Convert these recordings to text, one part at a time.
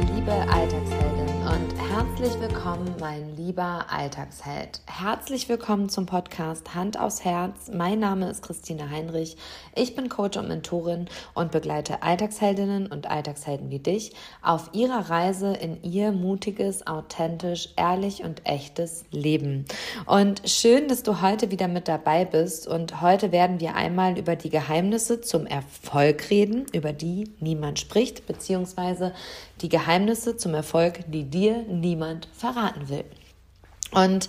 Liebe Alltags willkommen, mein lieber Alltagsheld. Herzlich willkommen zum Podcast Hand aufs Herz. Mein Name ist Christine Heinrich. Ich bin Coach und Mentorin und begleite Alltagsheldinnen und Alltagshelden wie dich auf ihrer Reise in ihr mutiges, authentisch, ehrlich und echtes Leben. Und schön, dass du heute wieder mit dabei bist. Und heute werden wir einmal über die Geheimnisse zum Erfolg reden, über die niemand spricht, beziehungsweise die Geheimnisse zum Erfolg, die dir niemand verraten will. Und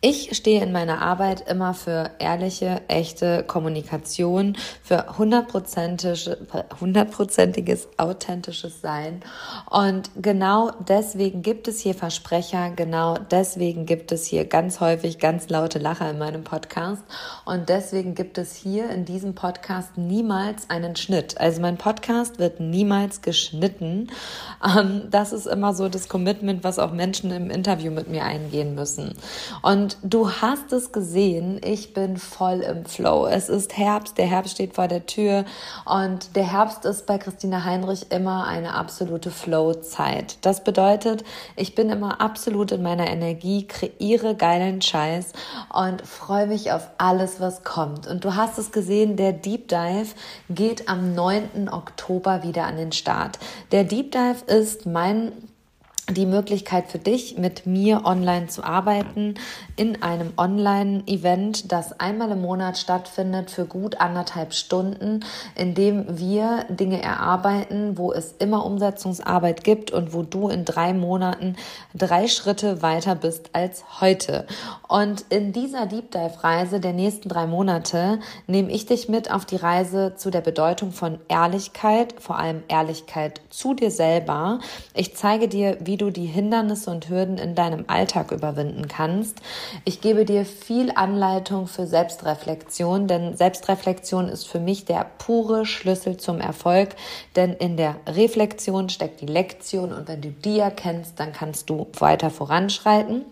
ich stehe in meiner Arbeit immer für ehrliche, echte Kommunikation, für hundertprozentiges, authentisches Sein. Und genau deswegen gibt es hier Versprecher, genau deswegen gibt es hier ganz häufig ganz laute Lacher in meinem Podcast. Und deswegen gibt es hier in diesem Podcast niemals einen Schnitt. Also mein Podcast wird niemals geschnitten. Ähm, das ist immer so das Commitment, was auch Menschen im Interview mit mir eingehen müssen. Und und du hast es gesehen, ich bin voll im Flow. Es ist Herbst, der Herbst steht vor der Tür und der Herbst ist bei Christina Heinrich immer eine absolute Flow-Zeit. Das bedeutet, ich bin immer absolut in meiner Energie, kreiere geilen Scheiß und freue mich auf alles, was kommt. Und du hast es gesehen, der Deep Dive geht am 9. Oktober wieder an den Start. Der Deep Dive ist mein die Möglichkeit für dich, mit mir online zu arbeiten in einem Online-Event, das einmal im Monat stattfindet für gut anderthalb Stunden, in dem wir Dinge erarbeiten, wo es immer Umsetzungsarbeit gibt und wo du in drei Monaten drei Schritte weiter bist als heute. Und in dieser Deep Dive-Reise der nächsten drei Monate nehme ich dich mit auf die Reise zu der Bedeutung von Ehrlichkeit, vor allem Ehrlichkeit zu dir selber. Ich zeige dir, wie du die Hindernisse und Hürden in deinem Alltag überwinden kannst. Ich gebe dir viel Anleitung für Selbstreflexion, denn Selbstreflexion ist für mich der pure Schlüssel zum Erfolg, denn in der Reflexion steckt die Lektion und wenn du die erkennst, dann kannst du weiter voranschreiten.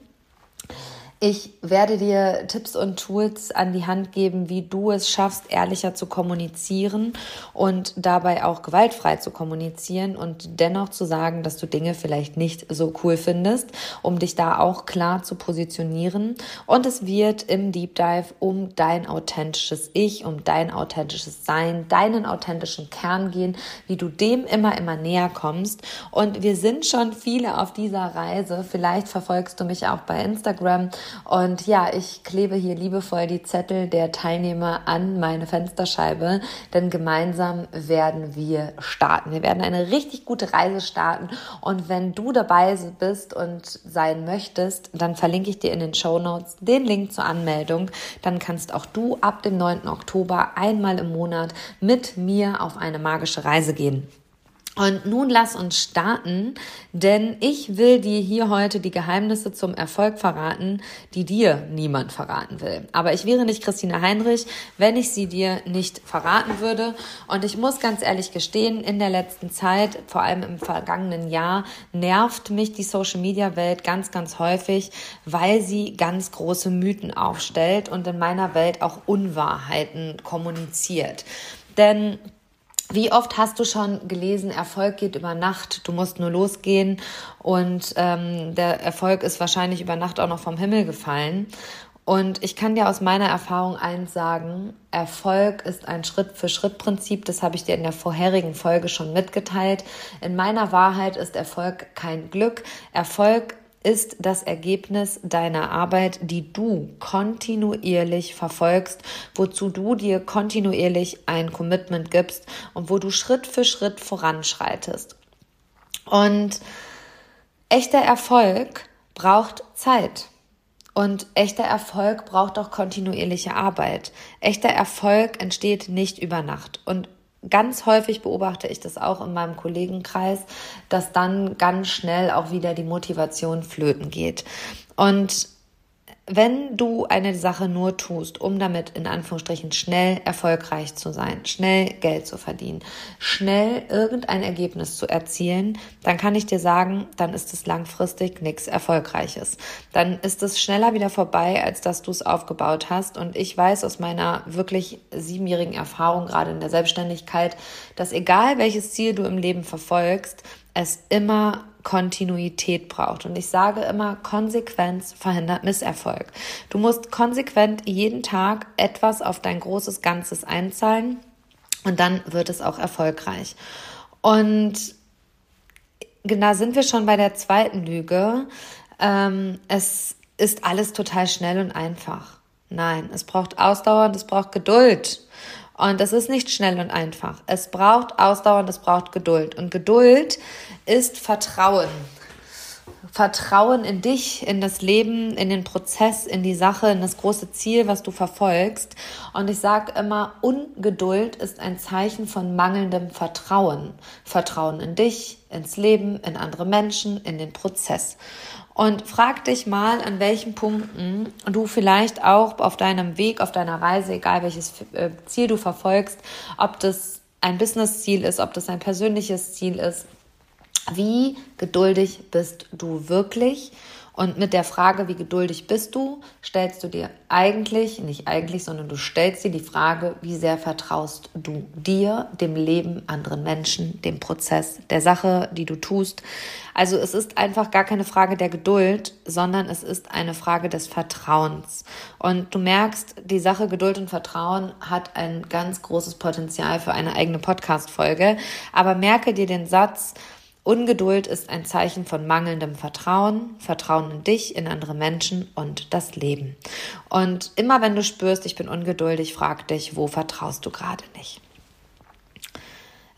Ich werde dir Tipps und Tools an die Hand geben, wie du es schaffst, ehrlicher zu kommunizieren und dabei auch gewaltfrei zu kommunizieren und dennoch zu sagen, dass du Dinge vielleicht nicht so cool findest, um dich da auch klar zu positionieren. Und es wird im Deep Dive um dein authentisches Ich, um dein authentisches Sein, deinen authentischen Kern gehen, wie du dem immer, immer näher kommst. Und wir sind schon viele auf dieser Reise. Vielleicht verfolgst du mich auch bei Instagram und ja, ich klebe hier liebevoll die Zettel der Teilnehmer an meine Fensterscheibe, denn gemeinsam werden wir starten. Wir werden eine richtig gute Reise starten. Und wenn du dabei bist und sein möchtest, dann verlinke ich dir in den Show Notes den Link zur Anmeldung. Dann kannst auch du ab dem 9. Oktober einmal im Monat mit mir auf eine magische Reise gehen. Und nun lass uns starten, denn ich will dir hier heute die Geheimnisse zum Erfolg verraten, die dir niemand verraten will. Aber ich wäre nicht Christine Heinrich, wenn ich sie dir nicht verraten würde. Und ich muss ganz ehrlich gestehen, in der letzten Zeit, vor allem im vergangenen Jahr, nervt mich die Social-Media-Welt ganz, ganz häufig, weil sie ganz große Mythen aufstellt und in meiner Welt auch Unwahrheiten kommuniziert. Denn wie oft hast du schon gelesen, Erfolg geht über Nacht, du musst nur losgehen und ähm, der Erfolg ist wahrscheinlich über Nacht auch noch vom Himmel gefallen. Und ich kann dir aus meiner Erfahrung eins sagen, Erfolg ist ein Schritt-für-Schritt-Prinzip, das habe ich dir in der vorherigen Folge schon mitgeteilt. In meiner Wahrheit ist Erfolg kein Glück. Erfolg ist das Ergebnis deiner Arbeit, die du kontinuierlich verfolgst, wozu du dir kontinuierlich ein Commitment gibst und wo du Schritt für Schritt voranschreitest. Und echter Erfolg braucht Zeit. Und echter Erfolg braucht auch kontinuierliche Arbeit. Echter Erfolg entsteht nicht über Nacht. Und ganz häufig beobachte ich das auch in meinem Kollegenkreis, dass dann ganz schnell auch wieder die Motivation flöten geht. Und wenn du eine Sache nur tust, um damit in Anführungsstrichen schnell erfolgreich zu sein, schnell Geld zu verdienen, schnell irgendein Ergebnis zu erzielen, dann kann ich dir sagen, dann ist es langfristig nichts Erfolgreiches. Dann ist es schneller wieder vorbei, als dass du es aufgebaut hast. Und ich weiß aus meiner wirklich siebenjährigen Erfahrung, gerade in der Selbstständigkeit, dass egal welches Ziel du im Leben verfolgst, es immer Kontinuität braucht. Und ich sage immer, Konsequenz verhindert Misserfolg. Du musst konsequent jeden Tag etwas auf dein großes Ganzes einzahlen und dann wird es auch erfolgreich. Und da sind wir schon bei der zweiten Lüge. Ähm, es ist alles total schnell und einfach. Nein, es braucht Ausdauer und es braucht Geduld. Und es ist nicht schnell und einfach. Es braucht Ausdauer und es braucht Geduld. Und Geduld ist Vertrauen. Vertrauen in dich, in das Leben, in den Prozess, in die Sache, in das große Ziel, was du verfolgst. Und ich sage immer, Ungeduld ist ein Zeichen von mangelndem Vertrauen. Vertrauen in dich, ins Leben, in andere Menschen, in den Prozess. Und frag dich mal, an welchen Punkten du vielleicht auch auf deinem Weg, auf deiner Reise, egal welches äh, Ziel du verfolgst, ob das ein Business-Ziel ist, ob das ein persönliches Ziel ist, wie geduldig bist du wirklich? Und mit der Frage, wie geduldig bist du, stellst du dir eigentlich, nicht eigentlich, sondern du stellst dir die Frage, wie sehr vertraust du dir, dem Leben, anderen Menschen, dem Prozess, der Sache, die du tust. Also es ist einfach gar keine Frage der Geduld, sondern es ist eine Frage des Vertrauens. Und du merkst, die Sache Geduld und Vertrauen hat ein ganz großes Potenzial für eine eigene Podcast-Folge. Aber merke dir den Satz, Ungeduld ist ein Zeichen von mangelndem Vertrauen, Vertrauen in dich, in andere Menschen und das Leben. Und immer wenn du spürst, ich bin ungeduldig, frag dich, wo vertraust du gerade nicht?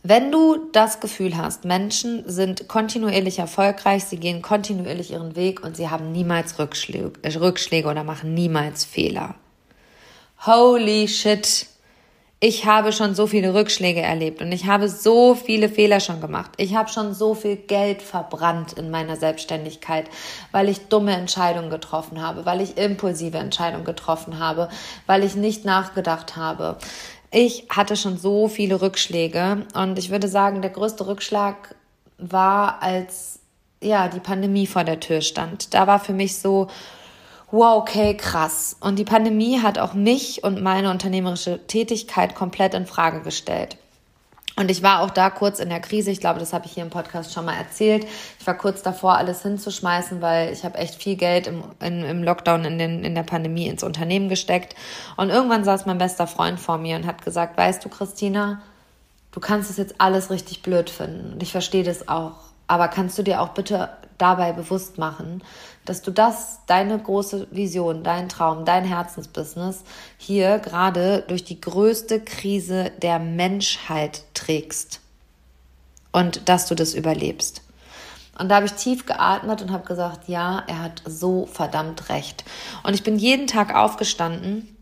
Wenn du das Gefühl hast, Menschen sind kontinuierlich erfolgreich, sie gehen kontinuierlich ihren Weg und sie haben niemals Rückschläge, Rückschläge oder machen niemals Fehler. Holy shit, ich habe schon so viele Rückschläge erlebt und ich habe so viele Fehler schon gemacht. Ich habe schon so viel Geld verbrannt in meiner Selbstständigkeit, weil ich dumme Entscheidungen getroffen habe, weil ich impulsive Entscheidungen getroffen habe, weil ich nicht nachgedacht habe. Ich hatte schon so viele Rückschläge und ich würde sagen, der größte Rückschlag war, als ja, die Pandemie vor der Tür stand. Da war für mich so, wow, okay, krass. Und die Pandemie hat auch mich und meine unternehmerische Tätigkeit komplett in Frage gestellt. Und ich war auch da kurz in der Krise. Ich glaube, das habe ich hier im Podcast schon mal erzählt. Ich war kurz davor, alles hinzuschmeißen, weil ich habe echt viel Geld im, in, im Lockdown, in, den, in der Pandemie ins Unternehmen gesteckt. Und irgendwann saß mein bester Freund vor mir und hat gesagt, weißt du, Christina, du kannst es jetzt alles richtig blöd finden. Und ich verstehe das auch. Aber kannst du dir auch bitte dabei bewusst machen, dass du das, deine große Vision, dein Traum, dein Herzensbusiness hier gerade durch die größte Krise der Menschheit trägst und dass du das überlebst. Und da habe ich tief geatmet und habe gesagt, ja, er hat so verdammt recht. Und ich bin jeden Tag aufgestanden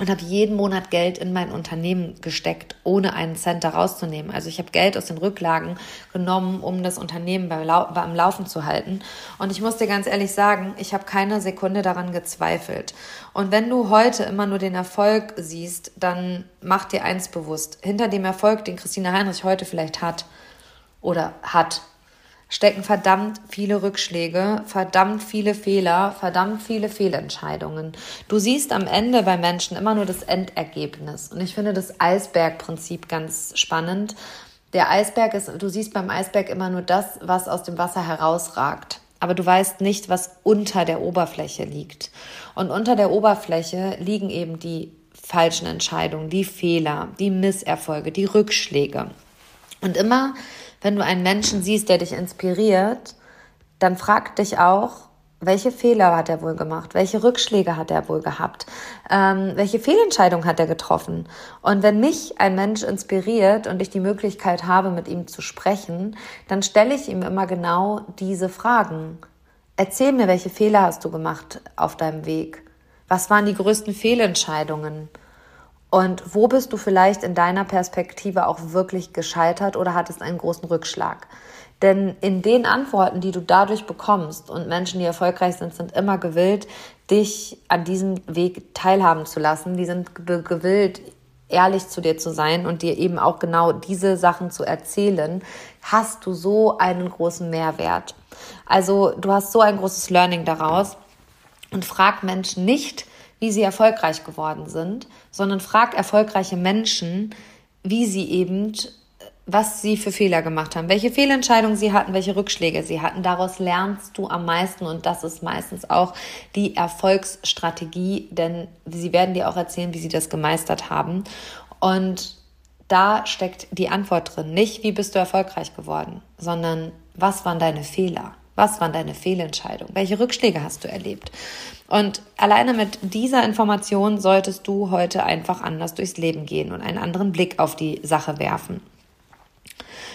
und habe jeden Monat Geld in mein Unternehmen gesteckt, ohne einen Cent da rauszunehmen. Also ich habe Geld aus den Rücklagen genommen, um das Unternehmen beim, Lau beim Laufen zu halten. Und ich muss dir ganz ehrlich sagen, ich habe keine Sekunde daran gezweifelt. Und wenn du heute immer nur den Erfolg siehst, dann mach dir eins bewusst. Hinter dem Erfolg, den Christina Heinrich heute vielleicht hat oder hat, stecken verdammt viele Rückschläge, verdammt viele Fehler, verdammt viele Fehlentscheidungen. Du siehst am Ende bei Menschen immer nur das Endergebnis. Und ich finde das Eisbergprinzip ganz spannend. Der Eisberg ist, du siehst beim Eisberg immer nur das, was aus dem Wasser herausragt. Aber du weißt nicht, was unter der Oberfläche liegt. Und unter der Oberfläche liegen eben die falschen Entscheidungen, die Fehler, die Misserfolge, die Rückschläge. Und immer wenn du einen Menschen siehst, der dich inspiriert, dann frag dich auch, welche Fehler hat er wohl gemacht? Welche Rückschläge hat er wohl gehabt? Ähm, welche Fehlentscheidung hat er getroffen? Und wenn mich ein Mensch inspiriert und ich die Möglichkeit habe, mit ihm zu sprechen, dann stelle ich ihm immer genau diese Fragen. Erzähl mir, welche Fehler hast du gemacht auf deinem Weg? Was waren die größten Fehlentscheidungen? Und wo bist du vielleicht in deiner Perspektive auch wirklich gescheitert oder hattest einen großen Rückschlag? Denn in den Antworten, die du dadurch bekommst, und Menschen, die erfolgreich sind, sind immer gewillt, dich an diesem Weg teilhaben zu lassen. Die sind gewillt, ehrlich zu dir zu sein und dir eben auch genau diese Sachen zu erzählen, hast du so einen großen Mehrwert. Also du hast so ein großes Learning daraus und frag Menschen nicht, wie sie erfolgreich geworden sind, sondern frag erfolgreiche Menschen, wie sie eben was sie für Fehler gemacht haben, welche Fehlentscheidungen sie hatten, welche Rückschläge sie hatten. Daraus lernst du am meisten und das ist meistens auch die Erfolgsstrategie, denn sie werden dir auch erzählen, wie sie das gemeistert haben. Und da steckt die Antwort drin. Nicht, wie bist du erfolgreich geworden, sondern was waren deine Fehler? Was waren deine Fehlentscheidungen? Welche Rückschläge hast du erlebt? Und alleine mit dieser Information solltest du heute einfach anders durchs Leben gehen und einen anderen Blick auf die Sache werfen.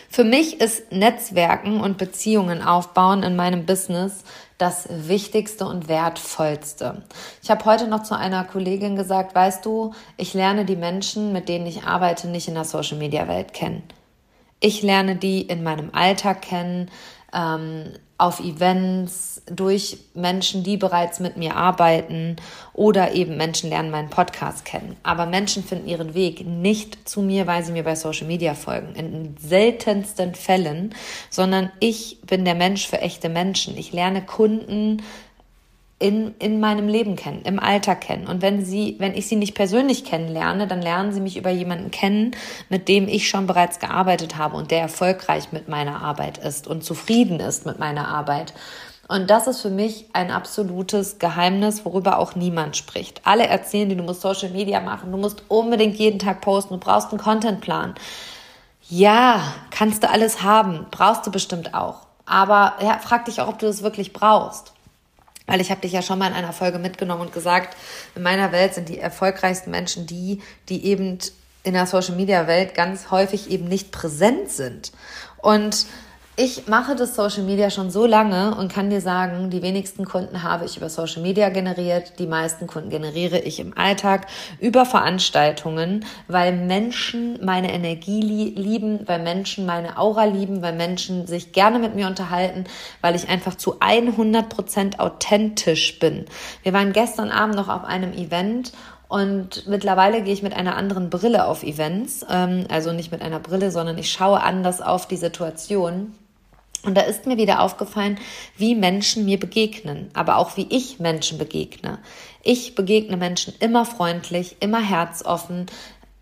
Für mich ist Netzwerken und Beziehungen aufbauen in meinem Business das Wichtigste und Wertvollste. Ich habe heute noch zu einer Kollegin gesagt, weißt du, ich lerne die Menschen, mit denen ich arbeite, nicht in der Social-Media-Welt kennen. Ich lerne die in meinem Alltag kennen, ähm, auf Events, durch Menschen, die bereits mit mir arbeiten oder eben Menschen lernen meinen Podcast kennen. Aber Menschen finden ihren Weg nicht zu mir, weil sie mir bei Social Media folgen. In seltensten Fällen, sondern ich bin der Mensch für echte Menschen. Ich lerne Kunden in, in meinem Leben kennen, im Alltag kennen. Und wenn sie, wenn ich sie nicht persönlich kennenlerne, dann lernen sie mich über jemanden kennen, mit dem ich schon bereits gearbeitet habe und der erfolgreich mit meiner Arbeit ist und zufrieden ist mit meiner Arbeit. Und das ist für mich ein absolutes Geheimnis, worüber auch niemand spricht. Alle erzählen dir, du musst Social Media machen, du musst unbedingt jeden Tag posten, du brauchst einen Contentplan. Ja, kannst du alles haben, brauchst du bestimmt auch. Aber ja, frag dich auch, ob du das wirklich brauchst. Weil ich habe dich ja schon mal in einer Folge mitgenommen und gesagt, in meiner Welt sind die erfolgreichsten Menschen die, die eben in der Social-Media-Welt ganz häufig eben nicht präsent sind. Und ich mache das Social Media schon so lange und kann dir sagen, die wenigsten Kunden habe ich über Social Media generiert, die meisten Kunden generiere ich im Alltag über Veranstaltungen, weil Menschen meine Energie lieben, weil Menschen meine Aura lieben, weil Menschen sich gerne mit mir unterhalten, weil ich einfach zu 100 Prozent authentisch bin. Wir waren gestern Abend noch auf einem Event und mittlerweile gehe ich mit einer anderen Brille auf Events. Ähm, also nicht mit einer Brille, sondern ich schaue anders auf die Situation. Und da ist mir wieder aufgefallen, wie Menschen mir begegnen, aber auch wie ich Menschen begegne. Ich begegne Menschen immer freundlich, immer herzoffen,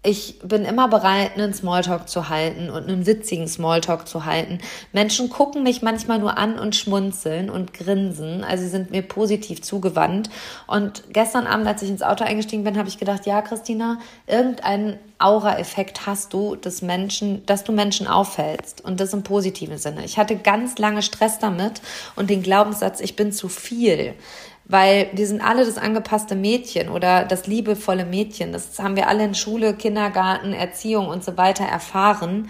ich bin immer bereit, einen Smalltalk zu halten und einen witzigen Smalltalk zu halten. Menschen gucken mich manchmal nur an und schmunzeln und grinsen. Also sie sind mir positiv zugewandt. Und gestern Abend, als ich ins Auto eingestiegen bin, habe ich gedacht, ja, Christina, irgendeinen Aura-Effekt hast du, dass Menschen, dass du Menschen auffällst. Und das im positiven Sinne. Ich hatte ganz lange Stress damit und den Glaubenssatz, ich bin zu viel weil wir sind alle das angepasste Mädchen oder das liebevolle Mädchen. Das haben wir alle in Schule, Kindergarten, Erziehung und so weiter erfahren,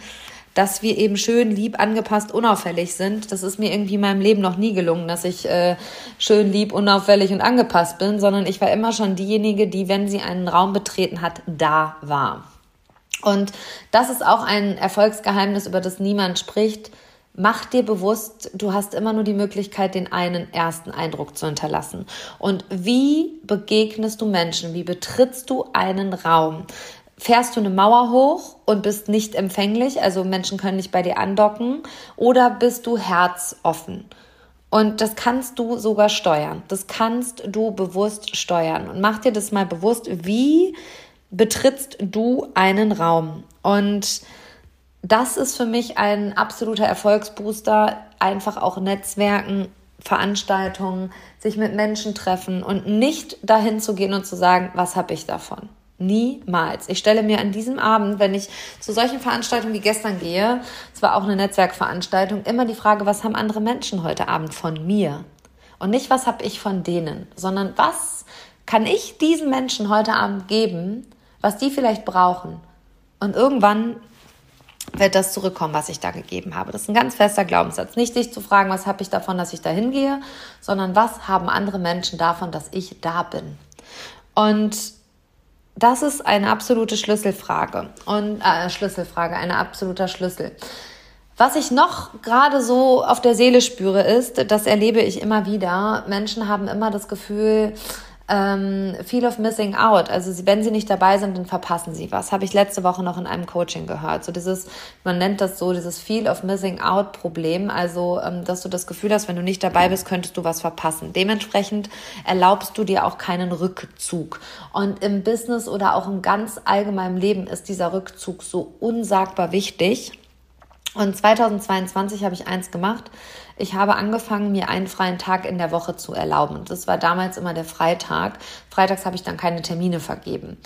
dass wir eben schön, lieb, angepasst, unauffällig sind. Das ist mir irgendwie in meinem Leben noch nie gelungen, dass ich äh, schön, lieb, unauffällig und angepasst bin, sondern ich war immer schon diejenige, die, wenn sie einen Raum betreten hat, da war. Und das ist auch ein Erfolgsgeheimnis, über das niemand spricht Mach dir bewusst, du hast immer nur die Möglichkeit, den einen ersten Eindruck zu hinterlassen. Und wie begegnest du Menschen? Wie betrittst du einen Raum? Fährst du eine Mauer hoch und bist nicht empfänglich, also Menschen können nicht bei dir andocken, oder bist du herzoffen? Und das kannst du sogar steuern. Das kannst du bewusst steuern. Und mach dir das mal bewusst, wie betrittst du einen Raum? Und das ist für mich ein absoluter Erfolgsbooster. Einfach auch Netzwerken, Veranstaltungen, sich mit Menschen treffen und nicht dahin zu gehen und zu sagen, was habe ich davon? Niemals. Ich stelle mir an diesem Abend, wenn ich zu solchen Veranstaltungen wie gestern gehe, es war auch eine Netzwerkveranstaltung, immer die Frage, was haben andere Menschen heute Abend von mir? Und nicht, was habe ich von denen, sondern was kann ich diesen Menschen heute Abend geben, was die vielleicht brauchen? Und irgendwann wird das zurückkommen, was ich da gegeben habe. Das ist ein ganz fester Glaubenssatz. Nicht dich zu fragen, was habe ich davon, dass ich da hingehe, sondern was haben andere Menschen davon, dass ich da bin. Und das ist eine absolute Schlüsselfrage und äh, Schlüsselfrage, ein absoluter Schlüssel. Was ich noch gerade so auf der Seele spüre, ist, das erlebe ich immer wieder. Menschen haben immer das Gefühl, ähm, Feel of Missing Out. Also sie, wenn sie nicht dabei sind, dann verpassen sie was. Habe ich letzte Woche noch in einem Coaching gehört. So dieses, man nennt das so, dieses Feel of Missing Out Problem. Also, ähm, dass du das Gefühl hast, wenn du nicht dabei bist, könntest du was verpassen. Dementsprechend erlaubst du dir auch keinen Rückzug. Und im Business oder auch im ganz allgemeinen Leben ist dieser Rückzug so unsagbar wichtig Und 2022 habe ich eins gemacht. Ich habe angefangen, mir einen freien Tag in der Woche zu erlauben. Das war damals immer der Freitag. Freitags habe ich dann keine Termine vergeben.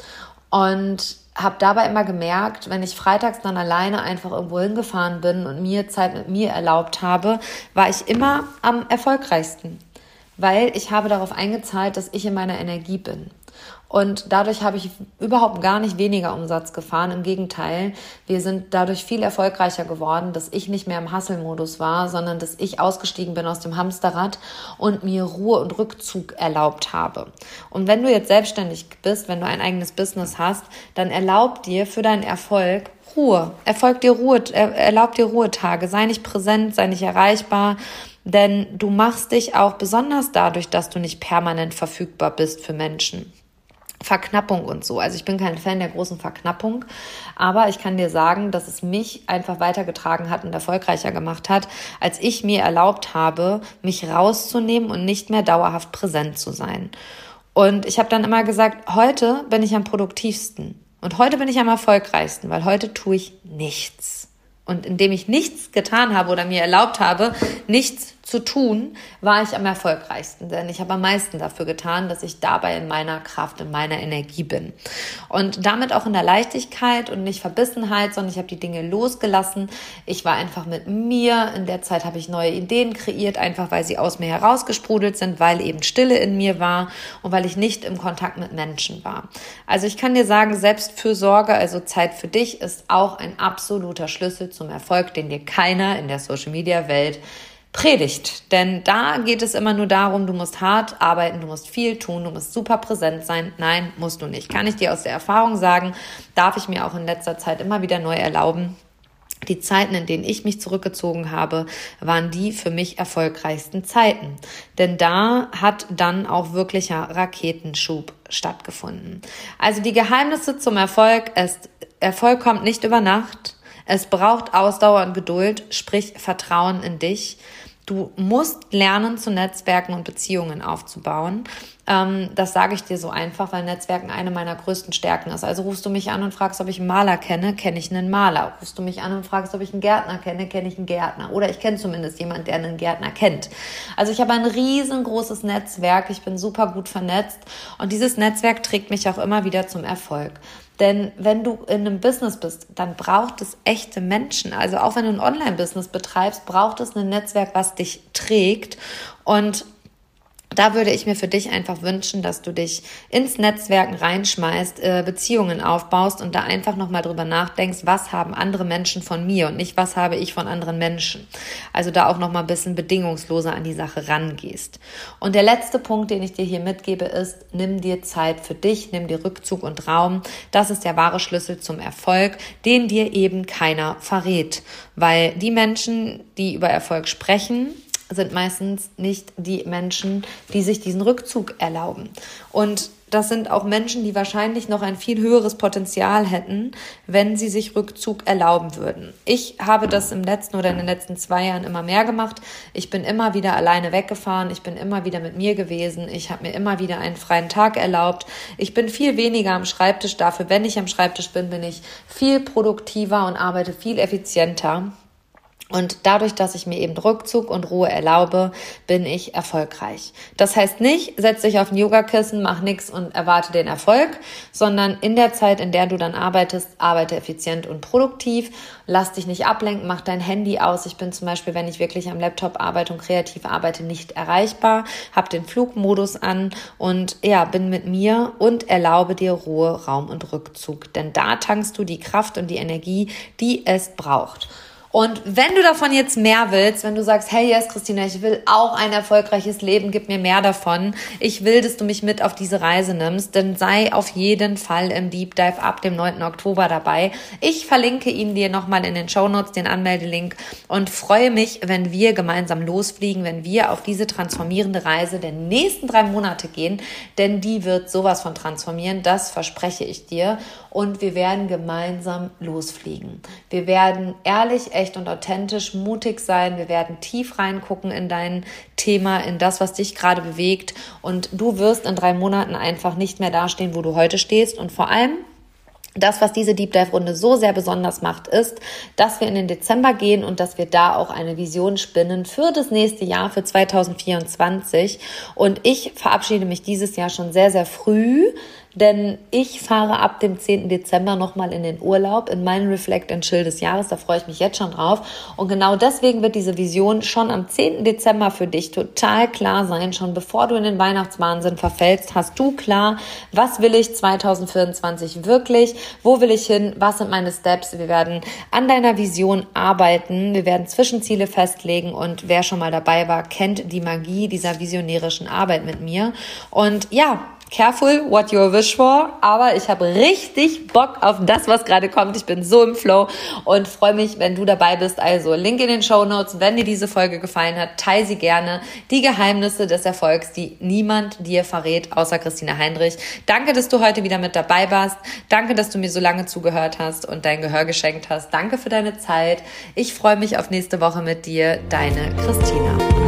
Und habe dabei immer gemerkt, wenn ich freitags dann alleine einfach irgendwo hingefahren bin und mir Zeit mit mir erlaubt habe, war ich immer am erfolgreichsten, weil ich habe darauf eingezahlt, dass ich in meiner Energie bin. Und dadurch habe ich überhaupt gar nicht weniger Umsatz gefahren. Im Gegenteil, wir sind dadurch viel erfolgreicher geworden, dass ich nicht mehr im Hustle-Modus war, sondern dass ich ausgestiegen bin aus dem Hamsterrad und mir Ruhe und Rückzug erlaubt habe. Und wenn du jetzt selbstständig bist, wenn du ein eigenes Business hast, dann erlaub dir für deinen Erfolg Ruhe. Erfolg dir Ruhe, erlaub dir Ruhetage. Sei nicht präsent, sei nicht erreichbar. Denn du machst dich auch besonders dadurch, dass du nicht permanent verfügbar bist für Menschen. Verknappung und so. Also ich bin kein Fan der großen Verknappung, aber ich kann dir sagen, dass es mich einfach weitergetragen hat und erfolgreicher gemacht hat, als ich mir erlaubt habe, mich rauszunehmen und nicht mehr dauerhaft präsent zu sein. Und ich habe dann immer gesagt, heute bin ich am produktivsten und heute bin ich am erfolgreichsten, weil heute tue ich nichts. Und indem ich nichts getan habe oder mir erlaubt habe, nichts zu tun, war ich am erfolgreichsten, denn ich habe am meisten dafür getan, dass ich dabei in meiner Kraft, in meiner Energie bin. Und damit auch in der Leichtigkeit und nicht Verbissenheit, sondern ich habe die Dinge losgelassen. Ich war einfach mit mir. In der Zeit habe ich neue Ideen kreiert, einfach weil sie aus mir herausgesprudelt sind, weil eben Stille in mir war und weil ich nicht im Kontakt mit Menschen war. Also ich kann dir sagen, Selbstfürsorge, also Zeit für dich, ist auch ein absoluter Schlüssel zum Erfolg, den dir keiner in der Social Media Welt predigt. Denn da geht es immer nur darum, du musst hart arbeiten, du musst viel tun, du musst super präsent sein. Nein, musst du nicht. Kann ich dir aus der Erfahrung sagen, darf ich mir auch in letzter Zeit immer wieder neu erlauben. Die Zeiten, in denen ich mich zurückgezogen habe, waren die für mich erfolgreichsten Zeiten. Denn da hat dann auch wirklicher Raketenschub stattgefunden. Also die Geheimnisse zum Erfolg ist, Erfolg kommt nicht über Nacht. Es braucht Ausdauer und Geduld, sprich Vertrauen in dich. Du musst lernen, zu Netzwerken und Beziehungen aufzubauen. Ähm, das sage ich dir so einfach, weil Netzwerken eine meiner größten Stärken ist. Also rufst du mich an und fragst, ob ich einen Maler kenne, kenne ich einen Maler. Rufst du mich an und fragst, ob ich einen Gärtner kenne, kenne ich einen Gärtner. Oder ich kenne zumindest jemanden, der einen Gärtner kennt. Also ich habe ein riesengroßes Netzwerk. Ich bin super gut vernetzt und dieses Netzwerk trägt mich auch immer wieder zum Erfolg. Denn wenn du in einem Business bist, dann braucht es echte Menschen. Also auch wenn du ein Online-Business betreibst, braucht es ein Netzwerk, was dich trägt. Und da würde ich mir für dich einfach wünschen, dass du dich ins Netzwerken reinschmeißt, äh, Beziehungen aufbaust und da einfach nochmal drüber nachdenkst, was haben andere Menschen von mir und nicht, was habe ich von anderen Menschen. Also da auch nochmal ein bisschen bedingungsloser an die Sache rangehst. Und der letzte Punkt, den ich dir hier mitgebe, ist, nimm dir Zeit für dich, nimm dir Rückzug und Raum. Das ist der wahre Schlüssel zum Erfolg, den dir eben keiner verrät. Weil die Menschen, die über Erfolg sprechen, sind meistens nicht die Menschen, die sich diesen Rückzug erlauben. Und das sind auch Menschen, die wahrscheinlich noch ein viel höheres Potenzial hätten, wenn sie sich Rückzug erlauben würden. Ich habe das im letzten oder in den letzten zwei Jahren immer mehr gemacht. Ich bin immer wieder alleine weggefahren. Ich bin immer wieder mit mir gewesen. Ich habe mir immer wieder einen freien Tag erlaubt. Ich bin viel weniger am Schreibtisch. Dafür, wenn ich am Schreibtisch bin, bin ich viel produktiver und arbeite viel effizienter. Und dadurch, dass ich mir eben Rückzug und Ruhe erlaube, bin ich erfolgreich. Das heißt nicht, setz dich auf ein Yogakissen, mach nichts und erwarte den Erfolg, sondern in der Zeit, in der du dann arbeitest, arbeite effizient und produktiv. Lass dich nicht ablenken, mach dein Handy aus. Ich bin zum Beispiel, wenn ich wirklich am Laptop arbeite und kreativ arbeite, nicht erreichbar, hab den Flugmodus an und ja, bin mit mir und erlaube dir Ruhe, Raum und Rückzug. Denn da tankst du die Kraft und die Energie, die es braucht. Und wenn du davon jetzt mehr willst, wenn du sagst, hey, yes, Christina, ich will auch ein erfolgreiches Leben, gib mir mehr davon. Ich will, dass du mich mit auf diese Reise nimmst, dann sei auf jeden Fall im Deep Dive ab dem 9. Oktober dabei. Ich verlinke ihn dir nochmal in den Show Notes, den Anmeldelink und freue mich, wenn wir gemeinsam losfliegen, wenn wir auf diese transformierende Reise der nächsten drei Monate gehen, denn die wird sowas von transformieren, das verspreche ich dir. Und wir werden gemeinsam losfliegen. Wir werden ehrlich, echt echt und authentisch, mutig sein. Wir werden tief reingucken in dein Thema, in das, was dich gerade bewegt. Und du wirst in drei Monaten einfach nicht mehr dastehen, wo du heute stehst. Und vor allem das, was diese Deep Dive Runde so sehr besonders macht, ist, dass wir in den Dezember gehen und dass wir da auch eine Vision spinnen für das nächste Jahr, für 2024. Und ich verabschiede mich dieses Jahr schon sehr, sehr früh denn ich fahre ab dem 10. Dezember nochmal in den Urlaub, in meinen Reflect and Chill des Jahres. Da freue ich mich jetzt schon drauf. Und genau deswegen wird diese Vision schon am 10. Dezember für dich total klar sein. Schon bevor du in den Weihnachtswahnsinn verfällst, hast du klar, was will ich 2024 wirklich? Wo will ich hin? Was sind meine Steps? Wir werden an deiner Vision arbeiten. Wir werden Zwischenziele festlegen und wer schon mal dabei war, kennt die Magie dieser visionärischen Arbeit mit mir. Und ja, careful what you wish for, aber ich habe richtig Bock auf das, was gerade kommt. Ich bin so im Flow und freue mich, wenn du dabei bist. Also Link in den Show Notes. Wenn dir diese Folge gefallen hat, teile sie gerne. Die Geheimnisse des Erfolgs, die niemand dir verrät, außer Christina Heinrich. Danke, dass du heute wieder mit dabei warst. Danke, dass du mir so lange zugehört hast und dein Gehör geschenkt hast. Danke für deine Zeit. Ich freue mich auf nächste Woche mit dir. Deine Christina.